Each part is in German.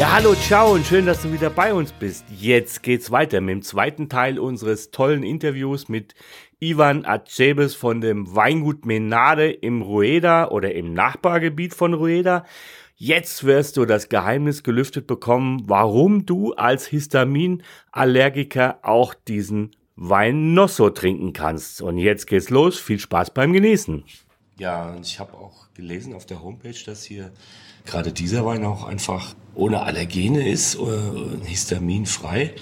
Ja, hallo, ciao und schön, dass du wieder bei uns bist. Jetzt geht's weiter mit dem zweiten Teil unseres tollen Interviews mit Ivan Acebes von dem Weingut Menade im Rueda oder im Nachbargebiet von Rueda. Jetzt wirst du das Geheimnis gelüftet bekommen, warum du als Histaminallergiker auch diesen Wein Nosso trinken kannst. Und jetzt geht's los. Viel Spaß beim Genießen. Ja, und ich habe auch gelesen auf der Homepage, dass hier gerade dieser Wein auch einfach ohne Allergene ist, äh, histaminfrei.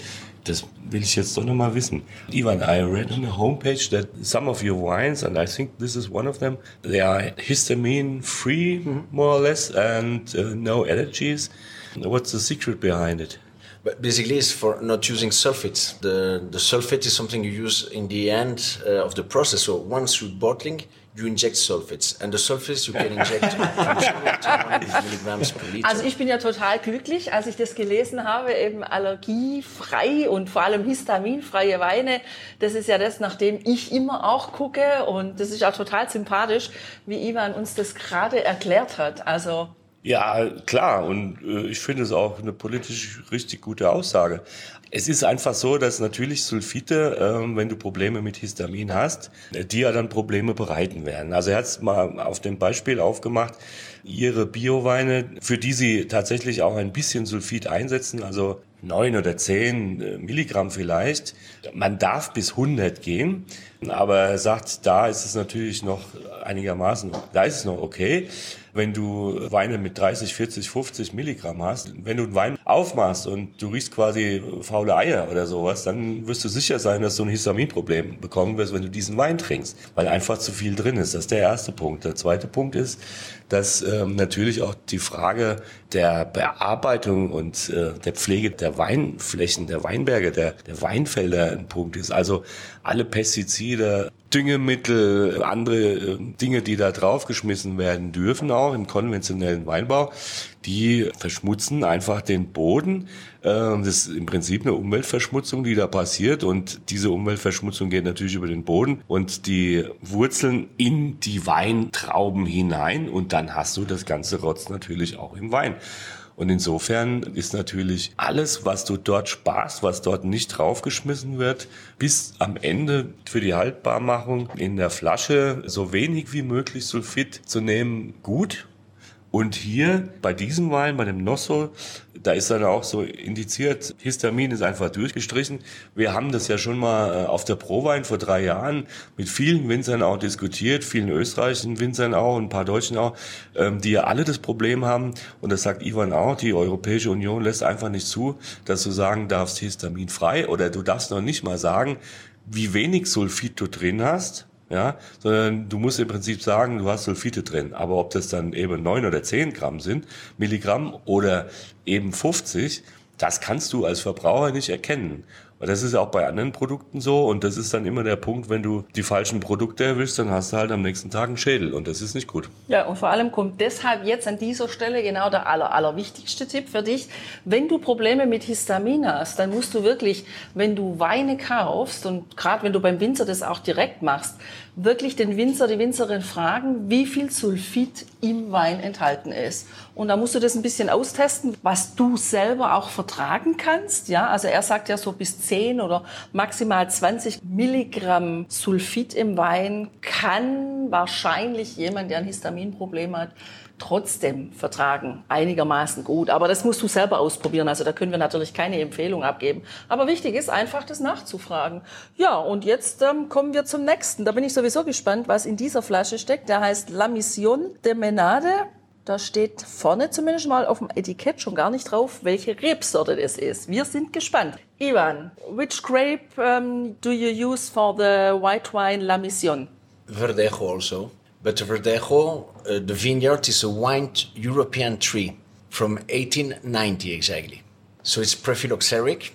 Das will ich jetzt doch noch mal wissen. Ivan, I read on the homepage that some of your wines, and I think this is one of them, they are histamine free, more or less, and uh, no allergies. What's the secret behind it? But basically, it's for not using sulfates. The, the sulfate is something you use in the end uh, of the process. So once you're bottling, you inject sulfates. And the sulfates you can inject from 0 to 100 milligrams per liter. Also ich bin ja total glücklich, als ich das gelesen habe, eben allergiefrei und vor allem histaminfreie Weine. Das ist ja das, nach dem ich immer auch gucke und das ist auch total sympathisch, wie Ivan uns das gerade erklärt hat. Also Ja, klar. Und äh, ich finde es auch eine politisch richtig gute Aussage. Es ist einfach so, dass natürlich Sulfite, ähm, wenn du Probleme mit Histamin hast, äh, die ja dann Probleme bereiten werden. Also er hat es mal auf dem Beispiel aufgemacht, ihre Bioweine, für die sie tatsächlich auch ein bisschen Sulfit einsetzen, also neun oder zehn äh, Milligramm vielleicht. Man darf bis 100 gehen, aber er sagt, da ist es natürlich noch einigermaßen, da ist es noch okay. Wenn du Weine mit 30, 40, 50 Milligramm hast, wenn du einen Wein aufmachst und du riechst quasi faule Eier oder sowas, dann wirst du sicher sein, dass du ein Histaminproblem bekommen wirst, wenn du diesen Wein trinkst, weil einfach zu viel drin ist. Das ist der erste Punkt. Der zweite Punkt ist, dass ähm, natürlich auch die Frage der Bearbeitung und äh, der Pflege der Weinflächen, der Weinberge, der, der Weinfelder ein Punkt ist. Also alle Pestizide, Düngemittel, andere äh, Dinge, die da draufgeschmissen werden dürfen, auch im konventionellen Weinbau, die verschmutzen einfach den Boden. Ähm, Das ist im Prinzip eine Umweltverschmutzung, die da passiert. Und diese Umweltverschmutzung geht natürlich über den Boden und die Wurzeln in die Weintrauben hinein. Und dann hast du das ganze Rotz natürlich auch im Wein. Und insofern ist natürlich alles, was du dort sparst, was dort nicht draufgeschmissen wird, bis am Ende für die Haltbarmachung in der Flasche so wenig wie möglich Sulfit zu nehmen, gut. Und hier bei diesem Wein, bei dem Nosso, da ist dann auch so indiziert, Histamin ist einfach durchgestrichen. Wir haben das ja schon mal äh, auf der Prowein vor drei Jahren mit vielen Winzern auch diskutiert, vielen österreichischen Winzern auch, ein paar deutschen auch, ähm, die ja alle das Problem haben. Und das sagt Ivan auch, die Europäische Union lässt einfach nicht zu, dass du sagen darfst, histaminfrei oder du darfst noch nicht mal sagen, wie wenig Sulfit du drin hast ja, sondern du musst im Prinzip sagen, du hast Sulfite drin. Aber ob das dann eben neun oder zehn Gramm sind, Milligramm oder eben 50, das kannst du als Verbraucher nicht erkennen. Das ist auch bei anderen Produkten so. Und das ist dann immer der Punkt, wenn du die falschen Produkte erwischst, dann hast du halt am nächsten Tag einen Schädel. Und das ist nicht gut. Ja, und vor allem kommt deshalb jetzt an dieser Stelle genau der aller, allerwichtigste Tipp für dich. Wenn du Probleme mit Histamin hast, dann musst du wirklich, wenn du Weine kaufst und gerade wenn du beim Winzer das auch direkt machst, wirklich den Winzer, die Winzerin fragen, wie viel Sulfit im Wein enthalten ist. Und da musst du das ein bisschen austesten, was du selber auch vertragen kannst. Ja, also er sagt ja so bis 10 oder maximal 20 Milligramm Sulfit im Wein kann wahrscheinlich jemand, der ein Histaminproblem hat, trotzdem vertragen. Einigermaßen gut. Aber das musst du selber ausprobieren. Also da können wir natürlich keine Empfehlung abgeben. Aber wichtig ist einfach, das nachzufragen. Ja, und jetzt ähm, kommen wir zum nächsten. Da bin ich sowieso gespannt, was in dieser Flasche steckt. Der heißt La Mission de Menade. Da steht vorne zumindest mal auf dem Etikett schon gar nicht drauf, welche Rebsorte das ist. Wir sind gespannt. Ivan, which grape um, do you use for the white wine La Mission? Verdejo also. But Verdejo, uh, the vineyard is a white European tree from 1890 exactly. So it's prephyloxeric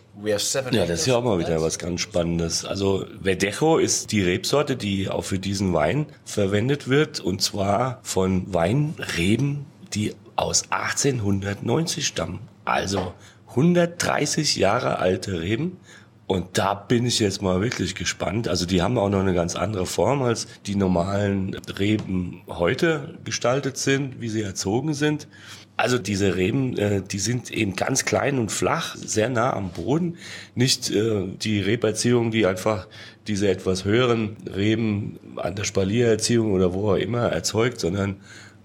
Ja, das ist ja auch mal wieder was ganz Spannendes. Also Verdejo ist die Rebsorte, die auch für diesen Wein verwendet wird, und zwar von Weinreben, die aus 1890 stammen. Also 130 Jahre alte Reben. Und da bin ich jetzt mal wirklich gespannt. Also die haben auch noch eine ganz andere Form, als die normalen Reben heute gestaltet sind, wie sie erzogen sind. Also diese Reben, äh, die sind eben ganz klein und flach, sehr nah am Boden. Nicht äh, die Reberziehung, die einfach diese etwas höheren Reben an der Spaliererziehung oder wo auch immer erzeugt, sondern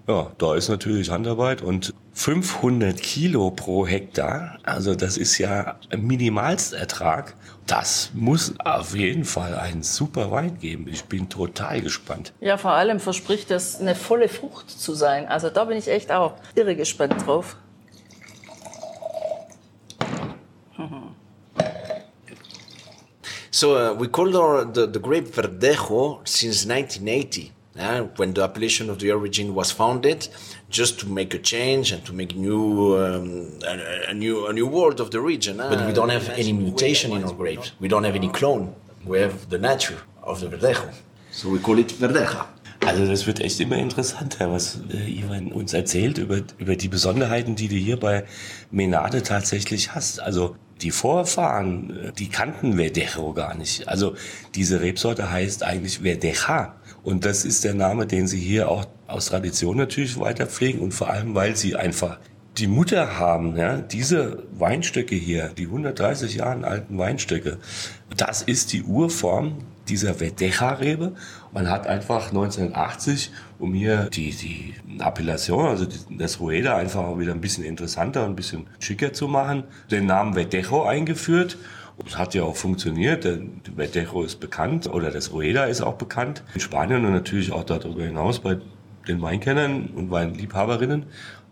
ja, da ist natürlich Handarbeit und 500 Kilo pro Hektar, also das ist ja ein Minimalstertrag. Das muss auf jeden Fall einen super Wein geben. Ich bin total gespannt. Ja, vor allem verspricht das eine volle Frucht zu sein. Also da bin ich echt auch irre gespannt drauf. So uh, we called our, the, the grape Verdejo since 1980, uh, when the appellation of the origin was founded, just to make a change and to make new um, a, a new a new world of the region. uh. But we don't have any mutation in our grapes. We don't have any clone. We have the nature of the Verdejo. So we call it Verdeja. Also das wird echt immer interessanter, was äh, Ivan uns erzählt über, über die Besonderheiten, die du hier bei Menade tatsächlich hast. Also die Vorfahren, äh, die kannten Verdejo gar nicht. Also diese Rebsorte heißt eigentlich Verdeja. Und das ist der Name, den sie hier auch aus Tradition natürlich weiter pflegen und vor allem, weil sie einfach die Mutter haben, ja, diese Weinstöcke hier, die 130 Jahre alten Weinstöcke, das ist die Urform dieser Verdeja-Rebe. Man hat einfach 1980, um hier die, die Appellation, also das Rueda einfach wieder ein bisschen interessanter und ein bisschen schicker zu machen, den Namen Verdejo eingeführt. Es hat ja auch funktioniert, denn Verdejo ist bekannt oder das Rueda ist auch bekannt in Spanien und natürlich auch darüber hinaus bei den Weinkennern und Weinliebhaberinnen.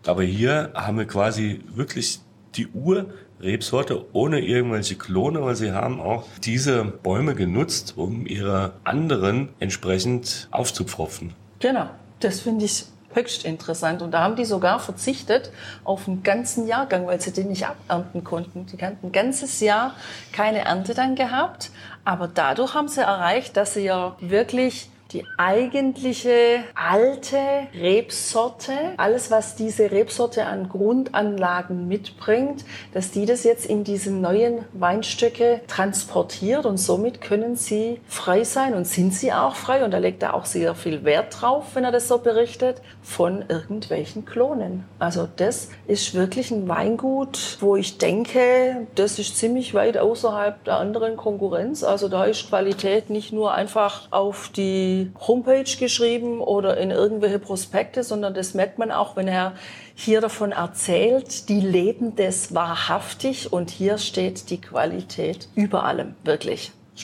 Aber hier haben wir quasi wirklich die Urrebsorte ohne irgendwelche Klone, weil sie haben auch diese Bäume genutzt, um ihre anderen entsprechend aufzupfropfen. Genau, das finde ich höchst interessant. Und da haben die sogar verzichtet auf einen ganzen Jahrgang, weil sie den nicht abernten konnten. Die hatten ein ganzes Jahr keine Ernte dann gehabt. Aber dadurch haben sie erreicht, dass sie ja wirklich die eigentliche alte Rebsorte, alles was diese Rebsorte an Grundanlagen mitbringt, dass die das jetzt in diese neuen Weinstöcke transportiert und somit können sie frei sein und sind sie auch frei und da legt er auch sehr viel Wert drauf, wenn er das so berichtet, von irgendwelchen Klonen. Also das ist wirklich ein Weingut, wo ich denke, das ist ziemlich weit außerhalb der anderen Konkurrenz. Also da ist Qualität nicht nur einfach auf die Homepage geschrieben oder in irgendwelche Prospekte, sondern das merkt man auch, wenn er hier davon erzählt, die leben das wahrhaftig und hier steht die Qualität über allem, wirklich.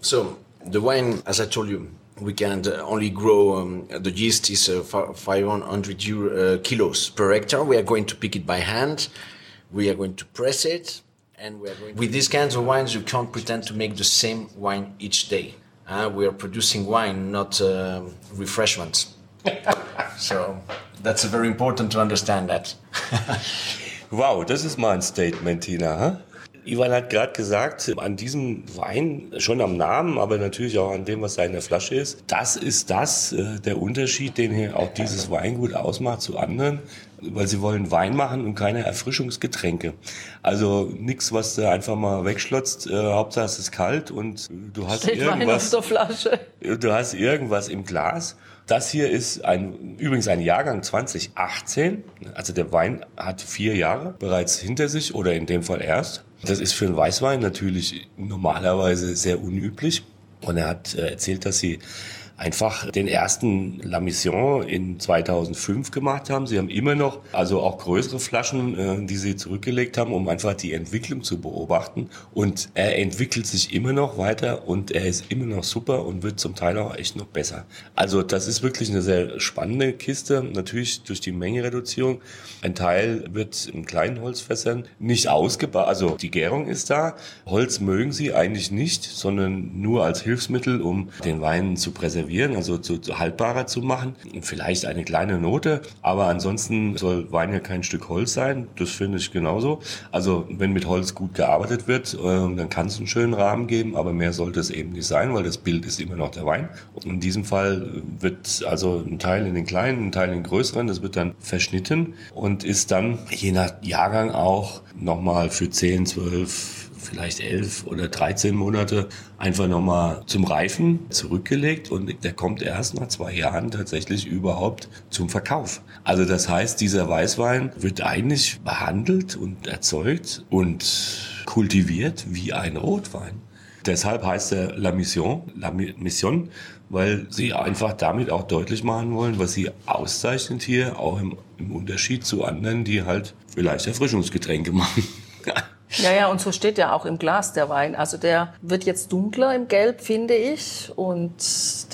So the wine, as I told you, we can only grow. Um, the yeast is uh, fi- 500 euro, uh, kilos per hectare. We are going to pick it by hand. We are going to press it, and we are going. With these kinds of wines, you can't pretend to make the same wine each day. Uh, we are producing wine, not um refreshments. so that's very important to understand that. Wow, this is my Statement, Tina. Hä? Ivan hat gerade gesagt, an diesem Wein, schon am Namen, aber natürlich auch an dem, was da in der Flasche ist, das ist das, äh, der Unterschied, den hier auch dieses Weingut ausmacht zu anderen, weil sie wollen Wein machen und keine Erfrischungsgetränke. Also nichts, was du einfach mal wegschlotzt, äh, Hauptsache es ist kalt und du hast Steht Wein auf irgendwas der Flasche. du hast irgendwas im Glas. Das hier ist ein, übrigens ein Jahrgang 2018. Also der Wein hat vier Jahre bereits hinter sich oder in dem Fall erst. Das ist für einen Weißwein natürlich normalerweise sehr unüblich. Und er hat äh, erzählt, dass sie einfach den ersten La Mission in 2005 gemacht haben. Sie haben immer noch, also auch größere Flaschen, äh, die sie zurückgelegt haben, um einfach die Entwicklung zu beobachten. Und er entwickelt sich immer noch weiter und er ist immer noch super und wird zum Teil auch echt noch besser. Also das ist wirklich eine sehr spannende Kiste. Natürlich durch die Mengenreduzierung. Ein Teil wird in kleinen Holzfässern nicht ausgebaut. Also die Gärung ist da. Holz mögen sie eigentlich nicht, sondern nur als Hilfsmittel, um den Wein zu präservieren konservieren, also zu, zu haltbarer zu machen. Vielleicht eine kleine Note, aber ansonsten soll Wein ja kein Stück Holz sein. Das finde ich genauso. Also wenn mit Holz gut gearbeitet wird, äh, dann kann es einen schönen Rahmen geben, aber mehr sollte es eben nicht sein, weil das Bild ist immer noch der Wein. Und in diesem Fall wird also ein Teil in den kleinen, ein Teil in den größeren, das wird dann verschnitten und ist dann je nach Jahrgang auch nochmal für 10, 12, vielleicht elf oder 13 Monate einfach nochmal zum Reifen zurückgelegt und der kommt erst nach zwei Jahren tatsächlich überhaupt zum Verkauf. Also das heißt, dieser Weißwein wird eigentlich behandelt und erzeugt und kultiviert wie ein Rotwein. Deshalb heißt er La Mission, La Mission, weil sie einfach damit auch deutlich machen wollen, was sie auszeichnet hier, auch im, im Unterschied zu anderen, die halt vielleicht Erfrischungsgetränke machen. Ja, ja, und so steht ja auch im Glas der Wein. Also der wird jetzt dunkler im Gelb, finde ich. Und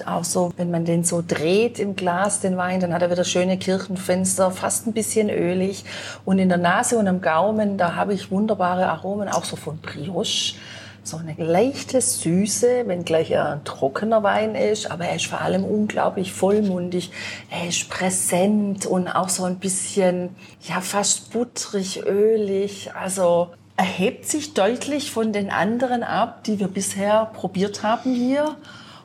auch so, wenn man den so dreht im Glas, den Wein, dann hat er wieder schöne Kirchenfenster, fast ein bisschen ölig. Und in der Nase und am Gaumen, da habe ich wunderbare Aromen, auch so von Brioche. So eine leichte Süße, wenn gleich er ein trockener Wein ist, aber er ist vor allem unglaublich vollmundig. Er ist präsent und auch so ein bisschen, ja, fast butterig, ölig. Also erhebt sich deutlich von den anderen ab, die wir bisher probiert haben hier.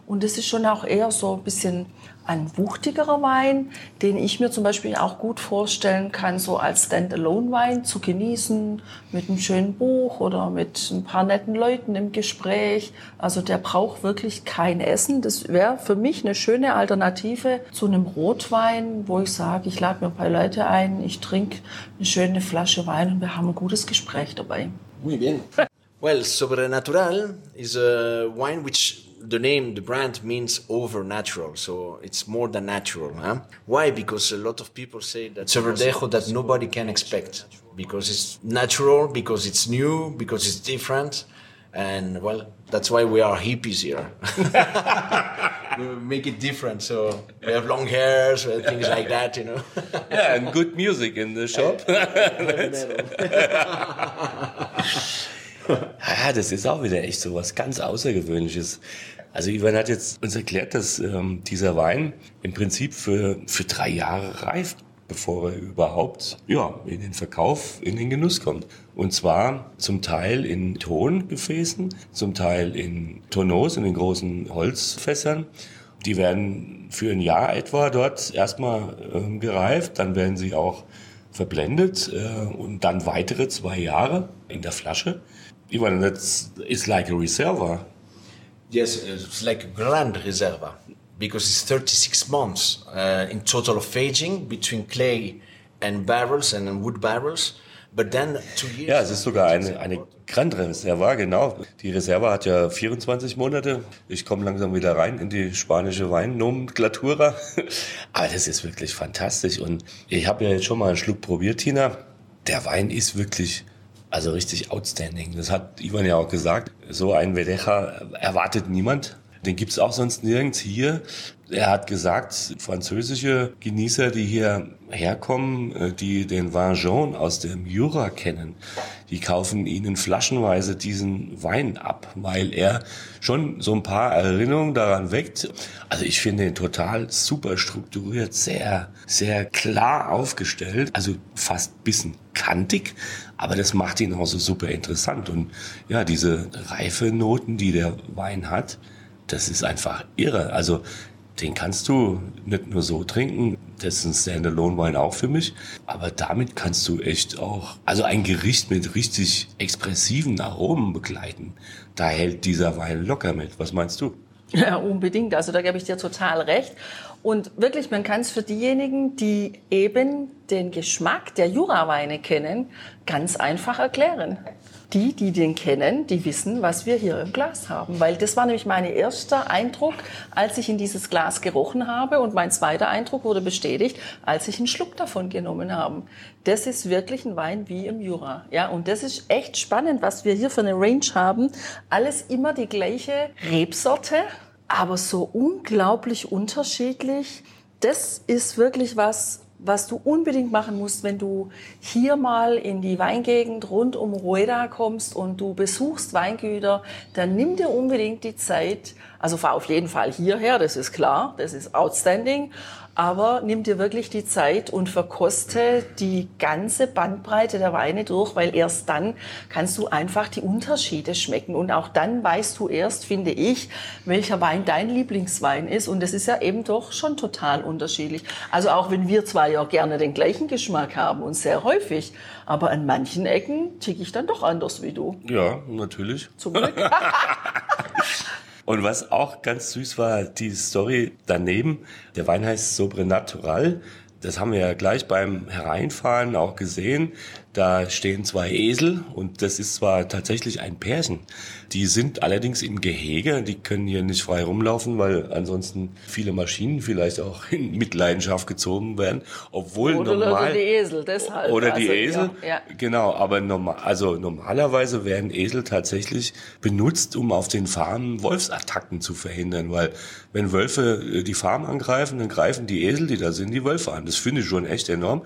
Und es ist schon auch eher so ein bisschen ein wuchtigerer Wein, den ich mir zum Beispiel auch gut vorstellen kann, so als Standalone-Wein zu genießen, mit einem schönen Buch oder mit ein paar netten Leuten im Gespräch. Also der braucht wirklich kein Essen. Das wäre für mich eine schöne Alternative zu einem Rotwein, wo ich sage, ich lade mir ein paar Leute ein, ich trinke eine schöne Flasche Wein und wir haben ein gutes Gespräch dabei. Muy bien. well, Sobrenatural is a wine which the name, the brand means over natural, so it's more than natural. Huh? Why? Because a lot of people say that it's a verdejo that nobody can expect because it's natural, because it's new, because it's different, and well, that's why we are hippies here. we make it different, so we have long hairs, and things like that, you know. yeah, and good music in the shop. ja, ah, das ist auch wieder echt so was ganz Außergewöhnliches. Also Ivan hat jetzt uns erklärt, dass ähm, dieser Wein im Prinzip für, für drei Jahre reift, bevor er überhaupt ja, in den Verkauf, in den Genuss kommt. Und zwar zum Teil in Tongefäßen, zum Teil in Tonneaus, in den großen Holzfässern. Die werden für ein Jahr etwa dort erstmal ähm, gereift, dann werden sie auch verblendet äh, und dann weitere zwei Jahre in der Flasche. Ivan, that's it's like a reservoir. Yes, it's like a Grand Reserva because it's 36 months uh, in total of aging between clay and barrels and wood barrels. But then two years ja, es ist sogar eine, eine Grand Reserva, genau. Die Reserva hat ja 24 Monate. Ich komme langsam wieder rein in die spanische Weinnomenklatura. Aber das ist wirklich fantastisch. Und ich habe ja jetzt schon mal einen Schluck probiert, Tina. Der Wein ist wirklich also richtig outstanding. Das hat Ivan ja auch gesagt. So ein Vedecha erwartet niemand. Den gibt's auch sonst nirgends hier. Er hat gesagt, französische Genießer, die hier herkommen, äh, die den Vin jaune aus dem Jura kennen, die kaufen ihnen flaschenweise diesen Wein ab, weil er schon so ein paar Erinnerungen daran weckt. Also ich finde ihn total super strukturiert, sehr, sehr klar aufgestellt, also fast bisschen kantig, aber das macht ihn auch so super interessant. Und ja, diese reife Noten, die der Wein hat, das ist einfach irre. Also den kannst du nicht nur so trinken, das ist ein Standalone-Wein auch für mich, aber damit kannst du echt auch, also ein Gericht mit richtig expressiven Aromen begleiten. Da hält dieser Wein locker mit. Was meinst du? Ja, unbedingt. Also da gebe ich dir total recht. Und wirklich, man kann es für diejenigen, die eben den Geschmack der Juraweine kennen, ganz einfach erklären die, die den kennen, die wissen, was wir hier im Glas haben. Weil das war nämlich mein erster Eindruck, als ich in dieses Glas gerochen habe. Und mein zweiter Eindruck wurde bestätigt, als ich einen Schluck davon genommen habe. Das ist wirklich ein Wein wie im Jura. Ja, und das ist echt spannend, was wir hier für eine Range haben. Alles immer die gleiche Rebsorte, aber so unglaublich unterschiedlich. Das ist wirklich was, was du unbedingt machen musst, wenn du hier mal in die Weingegend rund um Rueda kommst und du besuchst Weingüter, dann nimm dir unbedingt die Zeit, also fahr auf jeden Fall hierher, das ist klar, das ist outstanding, aber nimm dir wirklich die Zeit und verkoste die ganze Bandbreite der Weine durch, weil erst dann kannst du einfach die Unterschiede schmecken und auch dann weißt du erst, finde ich, welcher Wein dein Lieblingswein ist und das ist ja eben doch schon total unterschiedlich. Also auch wenn wir zwar ja gerne den gleichen Geschmack haben und sehr häufig, aber an manchen Ecken ticke ich dann doch anders wie du. Ja, natürlich. Zum Glück. Und was auch ganz süß war, die Story daneben, der Wein heißt Sobrenatural. Das haben wir ja gleich beim Hereinfahren auch gesehen. Da stehen zwei Esel und das ist zwar tatsächlich ein Pärchen. Die sind allerdings im Gehege, die können hier nicht frei rumlaufen, weil ansonsten viele Maschinen vielleicht auch in Mitleidenschaft gezogen werden. Obwohl oder, normal oder die Esel, deshalb. oder die Also, Esel, Ja, ja. genau. Aber normal, also normalerweise werden Esel tatsächlich benutzt, um auf den Farmen Wolfsattacken zu verhindern, weil wenn Wölfe äh, die Farm angreifen, dann greifen die Esel, die da sind, die Wölfe an. Das finde ich schon echt enorm.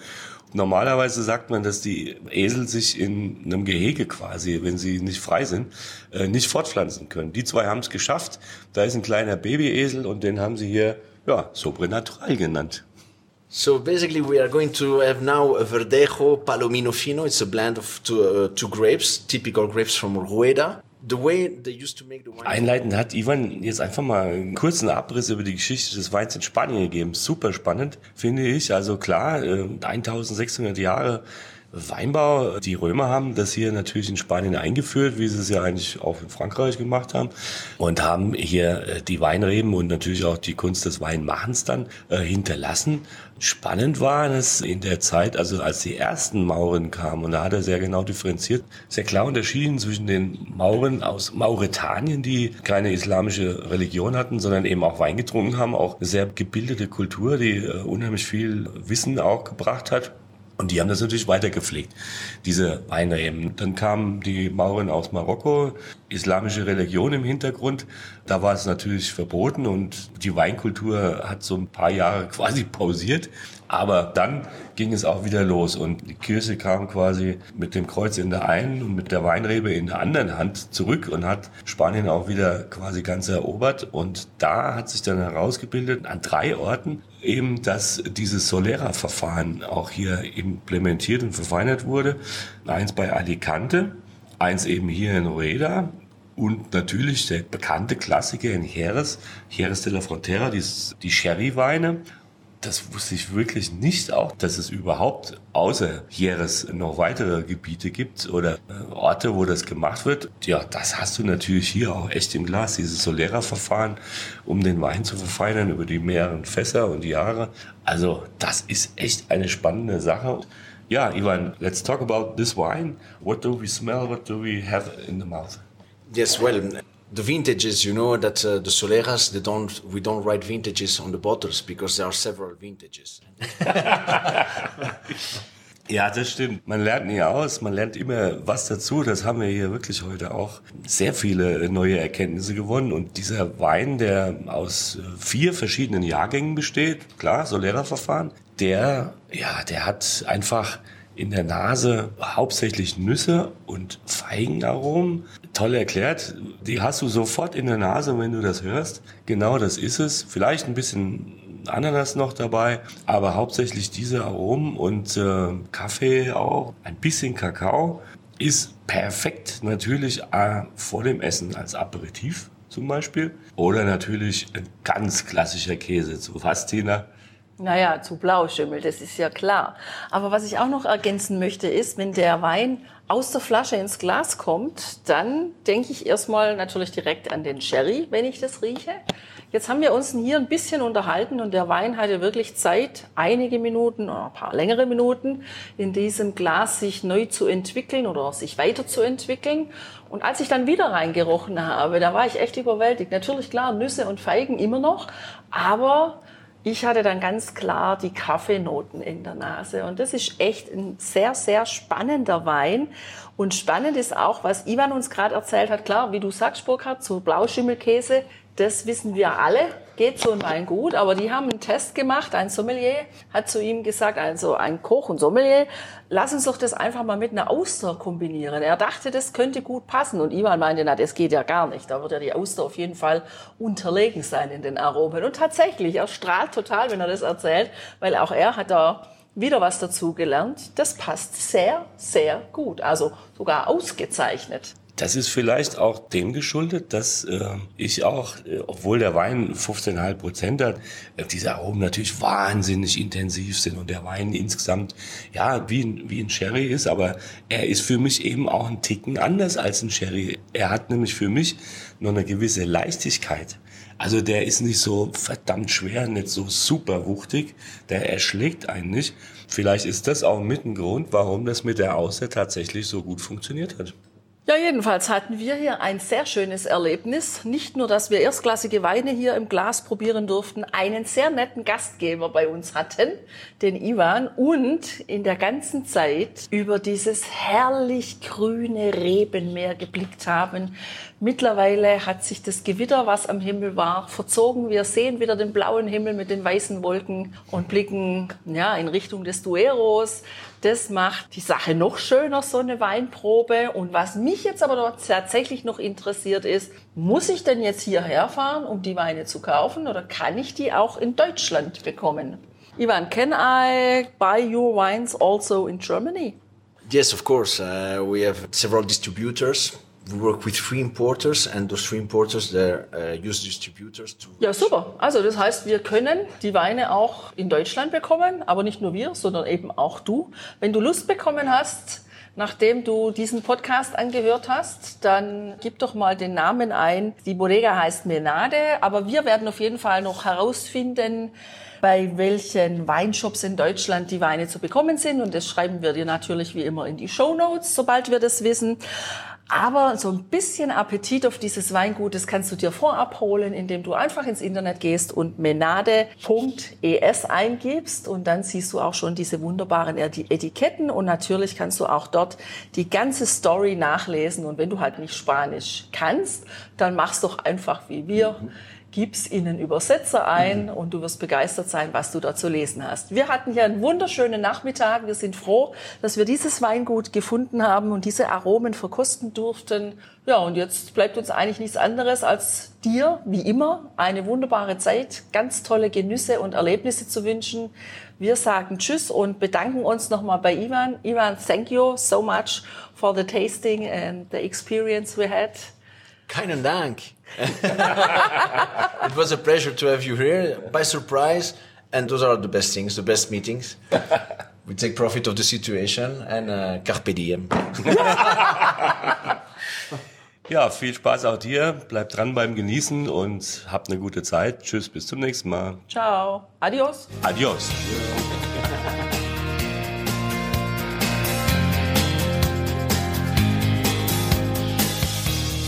Normalerweise sagt man, dass die Esel sich in einem Gehege quasi, wenn sie nicht frei sind, äh, nicht fortpflanzen können. Die zwei haben es geschafft. Da ist ein kleiner Babyesel und den haben sie hier ja sobrenatural genannt. So basically, we are going to have now a Verdejo Palomino Fino. It's a blend of two, uh, two grapes, typical grapes from Rueda. The way they used to make the wine. Einleitend hat Ivan jetzt einfach mal einen kurzen Abriss über die Geschichte des Weins in Spanien gegeben. Super spannend, finde ich. Also klar, äh, 1600 Jahre Weinbau. Die Römer haben das hier natürlich in Spanien eingeführt, wie sie es ja eigentlich auch in Frankreich gemacht haben. Und haben hier äh, die Weinreben und natürlich auch die Kunst des Weinmachens dann äh, hinterlassen. Spannend war es in der Zeit, also als die ersten Mauren kamen, und da hat er sehr genau differenziert, sehr klar unterschieden zwischen den Mauren aus Mauretanien, die keine islamische Religion hatten, sondern eben auch Wein getrunken haben, auch eine sehr gebildete Kultur, die äh, unheimlich viel Wissen auch gebracht hat. Und die haben das natürlich weiter gepflegt, diese Weinreben. Dann kamen die Mauren aus Marokko, islamische Religion im Hintergrund. Da war es natürlich verboten und die Weinkultur hat so ein paar Jahre quasi pausiert. Aber dann ging es auch wieder los und die Kirche kam quasi mit dem Kreuz in der einen und mit der Weinrebe in der anderen Hand zurück und hat Spanien auch wieder quasi ganz erobert. Und da hat sich dann herausgebildet an drei Orten eben, dass dieses Solera-Verfahren auch hier implementiert und verfeinert wurde. Eins bei Alicante, eins eben hier in Rueda und natürlich der bekannte Klassiker in Jerez, Jerez de la Frontera, die, die Sherry-Weine. Das wusste ich wirklich nicht auch, dass es überhaupt außer Jerez noch weitere Gebiete gibt oder äh, Orte, wo das gemacht wird. Ja, das hast du natürlich hier auch echt im Glas, dieses Solera-Verfahren, um den Wein zu verfeinern über die mehreren Fässer und Jahre. Also das ist echt eine spannende Sache. Ja, Ivan, let's talk about this wine. What do we smell? What do we have in the mouth? Yes, well, the vintages, you know that uh, the Soleras, they don't, we don't write vintages on the bottles because there are several vintages. Ja, das stimmt. Man lernt nie aus, man lernt immer was dazu. Das haben wir hier wirklich heute auch sehr viele neue Erkenntnisse gewonnen. Und dieser Wein, der aus vier verschiedenen Jahrgängen besteht, klar, Solera-Verfahren, der, ja, der hat einfach in der Nase hauptsächlich Nüsse und Feigenaromen. Toll erklärt. Die hast du sofort in der Nase, wenn du das hörst. Genau das ist es. Vielleicht ein bisschen Ananas noch dabei, aber hauptsächlich diese Aromen und äh, Kaffee auch, ein bisschen Kakao ist perfekt natürlich äh, vor dem Essen als Aperitif zum Beispiel oder natürlich ein ganz klassischer Käse zu was, Tina? Naja, zu Blauschimmel, das ist ja klar. Aber was ich auch noch ergänzen möchte, ist, wenn der Wein aus der Flasche ins Glas kommt, dann denke ich erstmal natürlich direkt an den Sherry, wenn ich das rieche. Jetzt haben wir uns hier ein bisschen unterhalten und der Wein hatte wirklich Zeit, einige Minuten oder ein paar längere Minuten in diesem Glas sich neu zu entwickeln oder sich weiterzuentwickeln. Und als ich dann wieder reingerochen habe, da war ich echt überwältigt. Natürlich klar, Nüsse und Feigen immer noch, aber ich hatte dann ganz klar die Kaffeenoten in der Nase. Und das ist echt ein sehr, sehr spannender Wein. Und spannend ist auch, was Ivan uns gerade erzählt hat. Klar, wie du sagst, Burkhard, so Blauschimmelkäse, das wissen wir alle. Geht so ein Wein gut, aber die haben einen Test gemacht. Ein Sommelier hat zu ihm gesagt, also ein Koch und Sommelier, lass uns doch das einfach mal mit einer Auster kombinieren. Er dachte, das könnte gut passen und Ivan meinte, na, das geht ja gar nicht. Da wird ja die Auster auf jeden Fall unterlegen sein in den Aromen. Und tatsächlich, er strahlt total, wenn er das erzählt, weil auch er hat da wieder was dazu gelernt. Das passt sehr, sehr gut. Also sogar ausgezeichnet. Das ist vielleicht auch dem geschuldet, dass äh, ich auch, äh, obwohl der Wein 15,5 Prozent hat, äh, diese Aromen natürlich wahnsinnig intensiv sind und der Wein insgesamt, ja, wie ein, wie ein Sherry ist, aber er ist für mich eben auch ein Ticken anders als ein Sherry. Er hat nämlich für mich noch eine gewisse Leichtigkeit. Also der ist nicht so verdammt schwer, nicht so super wuchtig, der erschlägt einen nicht. Vielleicht ist das auch mit ein Grund, warum das mit der Außer tatsächlich so gut funktioniert hat. Ja, jedenfalls hatten wir hier ein sehr schönes Erlebnis. Nicht nur, dass wir erstklassige Weine hier im Glas probieren durften, einen sehr netten Gastgeber bei uns hatten, den Ivan, und in der ganzen Zeit über dieses herrlich grüne Rebenmeer geblickt haben. Mittlerweile hat sich das Gewitter, was am Himmel war, verzogen. Wir sehen wieder den blauen Himmel mit den weißen Wolken und blicken ja, in Richtung des Dueros. Das macht die Sache noch schöner, so eine Weinprobe. Und was mich jetzt aber tatsächlich noch interessiert ist, muss ich denn jetzt hierher fahren, um die Weine zu kaufen oder kann ich die auch in Deutschland bekommen? Ivan, can I buy your wines also in Germany? Yes, of course. Uh, we have several distributors we work with three importers and those three importers they uh, use distributors to Ja, super. Also das heißt, wir können die Weine auch in Deutschland bekommen, aber nicht nur wir, sondern eben auch du. Wenn du Lust bekommen hast, nachdem du diesen Podcast angehört hast, dann gib doch mal den Namen ein. Die Bodega heißt Menade, aber wir werden auf jeden Fall noch herausfinden, bei welchen Weinshops in Deutschland die Weine zu bekommen sind. Und das schreiben wir dir natürlich wie immer in die Show Notes, sobald wir das wissen. Aber so ein bisschen Appetit auf dieses Weingut, das kannst du dir vorab holen, indem du einfach ins Internet gehst und menade.es eingibst und dann siehst du auch schon diese wunderbaren Etiketten und natürlich kannst du auch dort die ganze Story nachlesen und wenn du halt nicht Spanisch kannst, dann machst doch einfach wie wir. Mhm gib's ihnen Übersetzer ein mhm. und du wirst begeistert sein, was du da zu lesen hast. Wir hatten hier einen wunderschönen Nachmittag. Wir sind froh, dass wir dieses Weingut gefunden haben und diese Aromen verkosten durften. Ja, und jetzt bleibt uns eigentlich nichts anderes, als dir, wie immer, eine wunderbare Zeit, ganz tolle Genüsse und Erlebnisse zu wünschen. Wir sagen Tschüss und bedanken uns nochmal bei Ivan. Ivan, thank you so much for the tasting and the experience we had. Keinen Dank. it was a pleasure to have you here by surprise. And those are the best things, the best meetings. we take profit of the situation and uh, carpe diem. ja, viel Spaß auch dir. Bleib dran beim Genießen und habt eine gute Zeit. Tschüss, bis zum nächsten Mal. Ciao. Adios. Adios.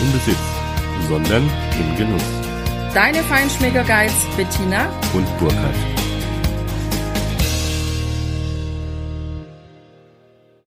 im Besitz, sondern im Genuss. Deine Feinschmecker Guides Bettina und Burkhard.